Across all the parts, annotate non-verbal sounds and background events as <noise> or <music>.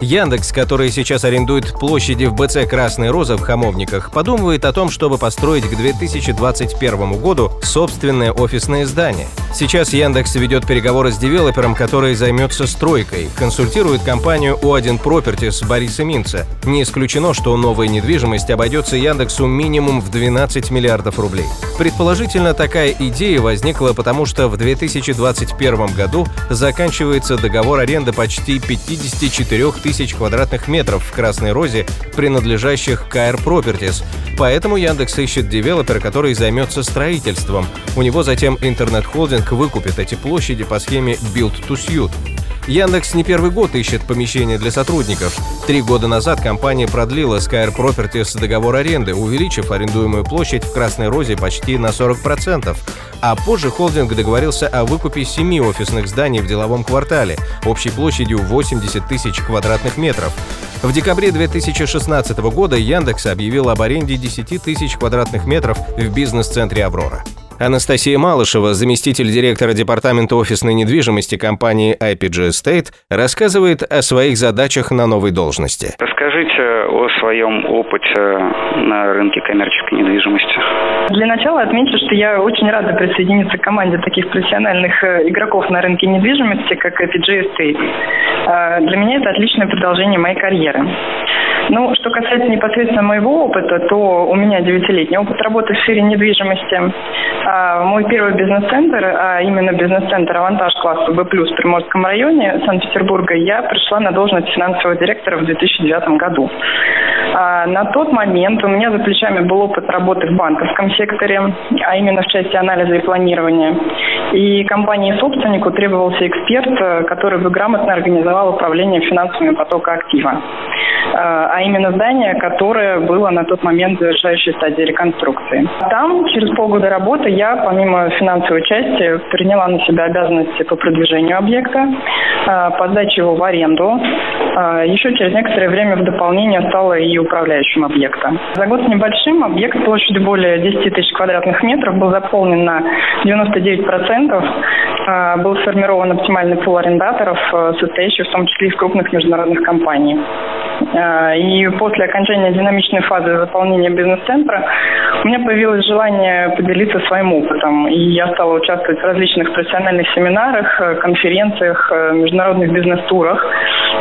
Яндекс, который сейчас арендует площади в БЦ «Красная роза» в Хамовниках, подумывает о том, чтобы построить к 2021 году собственное офисное здание. Сейчас Яндекс ведет переговоры с девелопером, который займется стройкой, консультирует компанию U1 Properties Бориса Минца. Не исключено, что новая недвижимость обойдется Яндексу минимум в 12 миллиардов рублей. Предположительно, такая идея возникла потому, что в 2021 году заканчивается договор аренды почти 54 тысяч тысяч квадратных метров в Красной Розе, принадлежащих КР Properties. Поэтому Яндекс ищет девелопера, который займется строительством. У него затем интернет-холдинг выкупит эти площади по схеме Build to Suit. Яндекс не первый год ищет помещения для сотрудников. Три года назад компания продлила Skyr Properties договор аренды, увеличив арендуемую площадь в Красной Розе почти на 40%. А позже холдинг договорился о выкупе семи офисных зданий в деловом квартале, общей площадью 80 тысяч квадратных метров. В декабре 2016 года Яндекс объявил об аренде 10 тысяч квадратных метров в бизнес-центре «Аврора». Анастасия Малышева, заместитель директора департамента офисной недвижимости компании IPG Estate, рассказывает о своих задачах на новой должности. Расскажите о своем опыте на рынке коммерческой недвижимости. Для начала отмечу, что я очень рада присоединиться к команде таких профессиональных э, игроков на рынке недвижимости, как IPG Estate. А, для меня это отличное продолжение моей карьеры. Ну, что касается непосредственно моего опыта, то у меня девятилетний опыт работы в сфере недвижимости. А, мой первый бизнес-центр, а именно бизнес-центр «Авантаж» класса «Б+» в Приморском районе Санкт-Петербурга, я пришла на должность финансового директора в 2009 году. А, на тот момент у меня за плечами был опыт работы в банковском секторе, а именно в части анализа и планирования. И компании-собственнику требовался эксперт, который бы грамотно организовал управление финансовыми потока актива. А, а именно здание, которое было на тот момент в завершающей стадии реконструкции. Там, через полгода работы, я, помимо финансовой части, приняла на себя обязанности по продвижению объекта, а, по сдаче его в аренду. А, еще через некоторое время в дополнение стала и управляющим объекта. За год с небольшим объект площадью более 10 тысяч квадратных метров был заполнен на 99%, был сформирован оптимальный пул арендаторов, состоящий в том числе из крупных международных компаний. А, и после окончания динамичной фазы заполнения бизнес-центра у меня появилось желание поделиться своим опытом. И я стала участвовать в различных профессиональных семинарах, э, конференциях, э, международных бизнес-турах.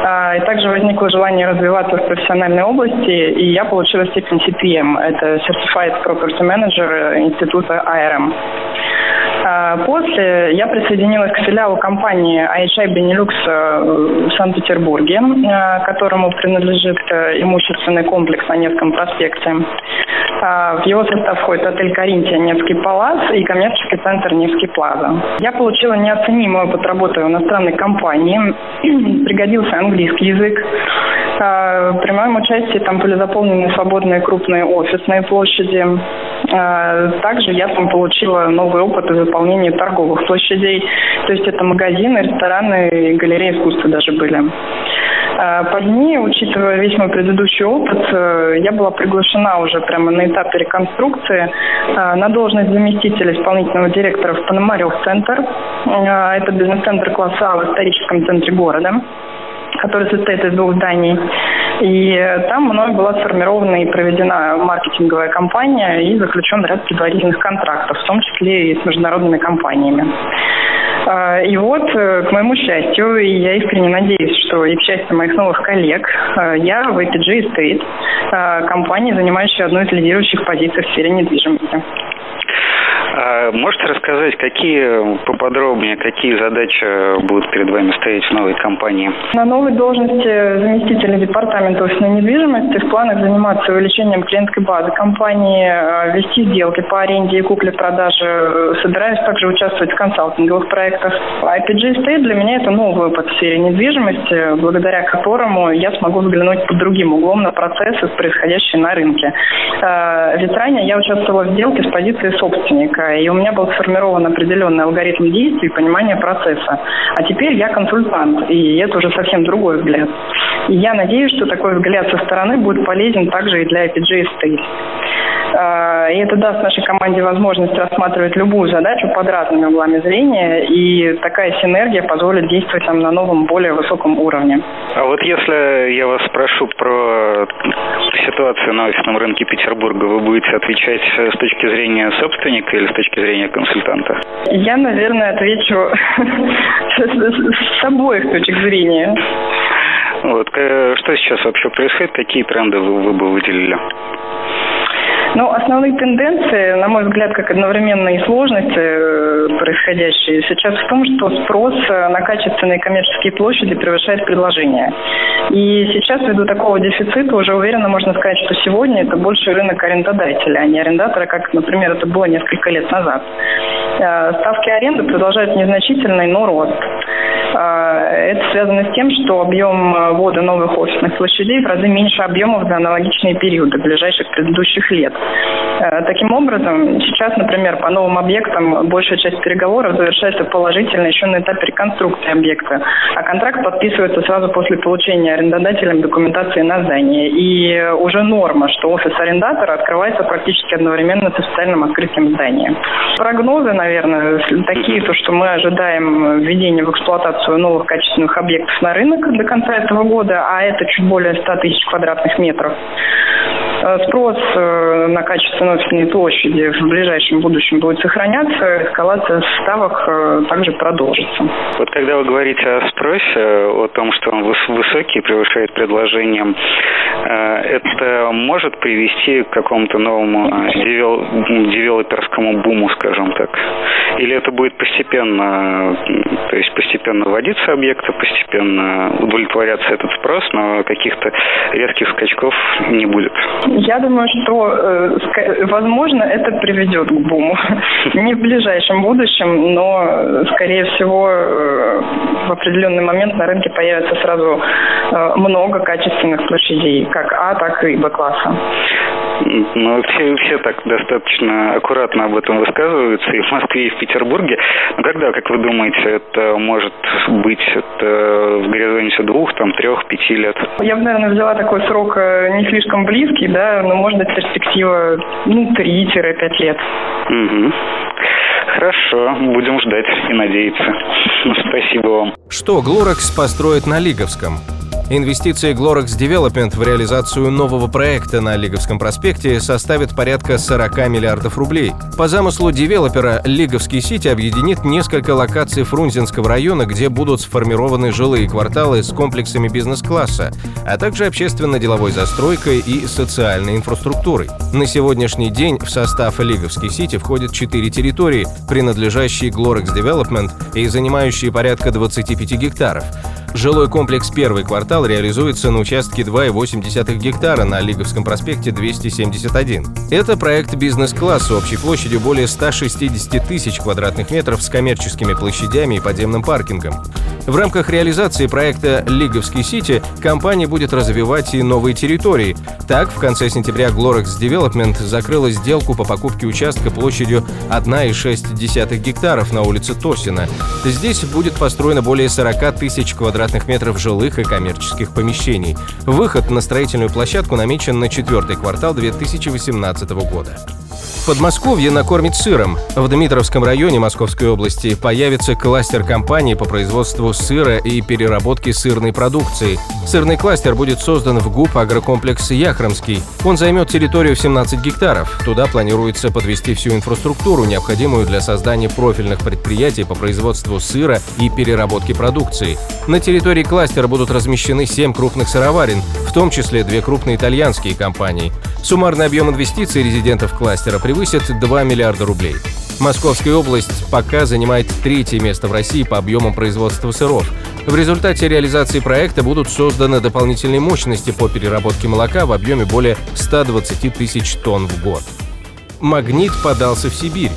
А, и также возникло желание развиваться в профессиональной области, и я получила степень CPM. Это Certified Property Manager института IRM. А, после я присоединилась к филиалу компании IHI Benelux э, в Санкт-Петербурге, э, которому принадлежит э, имущественный комплекс на Невском проспекте. А, в его состав входит отель «Каринтия», Невский палац и коммерческий центр «Невский плаза». Я получила неоценимый опыт работы в иностранной компании. <clears throat> Пригодился английский язык. А, при моем участии там были заполнены свободные крупные офисные площади. Также я там получила новый опыт из заполнения торговых площадей. То есть это магазины, рестораны и галереи искусства даже были. А, позднее, учитывая весь мой предыдущий опыт, э, я была приглашена уже прямо на этапе реконструкции а, на должность заместителя исполнительного директора в Пономарев-центр. А, это бизнес-центр класса А в историческом центре города который состоит из двух зданий. И там мной была сформирована и проведена маркетинговая кампания и заключен ряд предварительных контрактов, в том числе и с международными компаниями. А, и вот, э, к моему счастью, и я искренне надеюсь, что и к счастью моих новых коллег, э, я в APG Estate, э, компании, занимающей одну из лидирующих позиций в сфере недвижимости. А можете рассказать, какие поподробнее, какие задачи будут перед вами стоять в новой компании? На новой должности заместителя департамента офисной недвижимости в планах заниматься увеличением клиентской базы компании, э, вести сделки по аренде и купле-продаже. Э, собираюсь также участвовать в консалтинговых проектах. IPG Estate для меня это новый опыт в сфере недвижимости, благодаря которому я смогу взглянуть под другим углом на процессы, происходящие на рынке. Э, ведь ранее я участвовала в сделке с позиции собственника, и у меня был сформирован определенный алгоритм действий понимание процесса. А теперь я консультант, и это уже совсем другой взгляд. И я надеюсь, что такой взгляд со стороны будет полезен также и для IPG Estate. И это даст нашей команде возможность рассматривать любую задачу под разными углами зрения, и такая синергия позволит действовать нам на новом, более высоком уровне. А вот если я вас спрошу про ситуацию на офисном рынке Петербурга, вы будете отвечать с точки зрения собственника или с точки зрения консультанта? Я, наверное, отвечу с обоих точек зрения. Вот, э, что сейчас вообще происходит, какие тренды вы, вы бы выделили? Ну, основные тенденции, на мой взгляд, как одновременные сложности э, происходящие, сейчас в том, что спрос э, на качественные коммерческие площади превышает предложение. И сейчас, ввиду такого дефицита, уже уверенно можно сказать, что сегодня это больше рынок арендодателя, а не арендатора, как, например, это было несколько лет назад. Э, ставки аренды продолжают незначительный, но рост. Это связано с тем, что объем ввода новых офисных площадей в разы меньше объемов за аналогичные периоды ближайших предыдущих лет. Э, таким образом, сейчас, например, по новым объектам большая часть переговоров завершается положительно еще на этапе реконструкции объекта, а контракт подписывается сразу после получения арендодателем документации на здание. И уже норма, что офис арендатора открывается практически одновременно с официальным открытием здания. Прогнозы, наверное, такие, то, что мы ожидаем введения в эксплуатацию новых качественных объектов на рынок до конца этого года, а это чуть более 100 тысяч квадратных метров. Э, спрос э, на качественные офисные площади в ближайшем будущем будет сохраняться, эскалация ставок э, также продолжится. Вот когда вы говорите о спросе, о том, что он высокий, превышает предложение, это может привести к какому-то новому девелоперскому буму, скажем так? Или это будет постепенно, то есть постепенно вводиться объекты, постепенно удовлетворяться этот спрос, но каких-то резких скачков не будет? Я думаю, что, э, возможно, это приведет к буму. <laughs> Не в ближайшем будущем, но, скорее всего, э, в определенный момент на рынке появится сразу э, много качественных площадей, как А, так и Б-класса. Ну, все, все так достаточно аккуратно об этом высказываются и в Москве, и в Петербурге. Но когда, как вы думаете, это может быть это в горизонте двух, там, трех, пяти лет? Я бы, наверное, взяла такой срок не слишком близкий, да, но может быть перспектива, ну, 3-5 лет. Угу. Хорошо, будем ждать и надеяться. <laughs> Спасибо вам. Что Глоракс построит на Лиговском? Инвестиции Glorex Development в реализацию нового проекта на Лиговском проспекте составят порядка 40 миллиардов рублей. По замыслу девелопера, Лиговский Сити объединит несколько локаций Фрунзенского района, где будут сформированы жилые кварталы с комплексами бизнес-класса, а также общественно-деловой застройкой и социальной инфраструктурой. На сегодняшний день в состав Лиговский Сити входят четыре территории, принадлежащие Glorex Development и занимающие порядка 25 гектаров. Жилой комплекс «Первый квартал» реализуется на участке 2,8 гектара на Лиговском проспекте 271. Это проект бизнес-класса общей площадью более 160 тысяч квадратных метров с коммерческими площадями и подземным паркингом. В рамках реализации проекта «Лиговский Сити» компания будет развивать и новые территории. Так, в конце сентября Glorex Development закрыла сделку по покупке участка площадью 1,6 гектаров на улице Тосина. Здесь будет построено более 40 тысяч квадратных метров жилых и коммерческих помещений. Выход на строительную площадку намечен на четвертый квартал 2018 года. Подмосковье накормит сыром. В Дмитровском районе Московской области появится кластер компаний по производству сыра и переработке сырной продукции. Сырный кластер будет создан в ГУП агрокомплекс «Яхромский». Он займет территорию в 17 гектаров. Туда планируется подвести всю инфраструктуру, необходимую для создания профильных предприятий по производству сыра и переработке продукции. На территории кластера будут размещены 7 крупных сыроварен, в том числе две крупные итальянские компании. Суммарный объем инвестиций резидентов кластера превысит 2 миллиарда рублей. Московская область пока занимает третье место в России по объемам производства сыров. В результате реализации проекта будут созданы дополнительные мощности по переработке молока в объеме более 120 тысяч тонн в год. «Магнит» подался в Сибирь.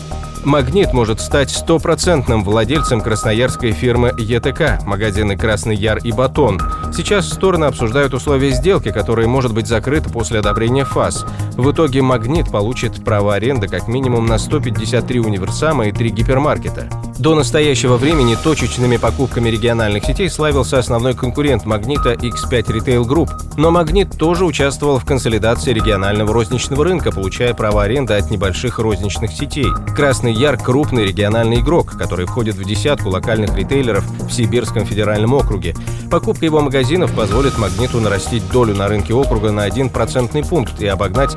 «Магнит» может стать стопроцентным владельцем красноярской фирмы ЕТК, магазины «Красный Яр» и «Батон». Сейчас стороны обсуждают условия сделки, которые может быть закрыты после одобрения ФАС. В итоге «Магнит» получит право аренды как минимум на 153 универсама и 3 гипермаркета. До настоящего времени точечными покупками региональных сетей славился основной конкурент «Магнита» X5 Retail Group. Но «Магнит» тоже участвовал в консолидации регионального розничного рынка, получая право аренды от небольших розничных сетей. «Красный Яр» — крупный региональный игрок, который входит в десятку локальных ритейлеров в Сибирском федеральном округе. Покупка его магазинов позволит «Магниту» нарастить долю на рынке округа на 1 процентный пункт и обогнать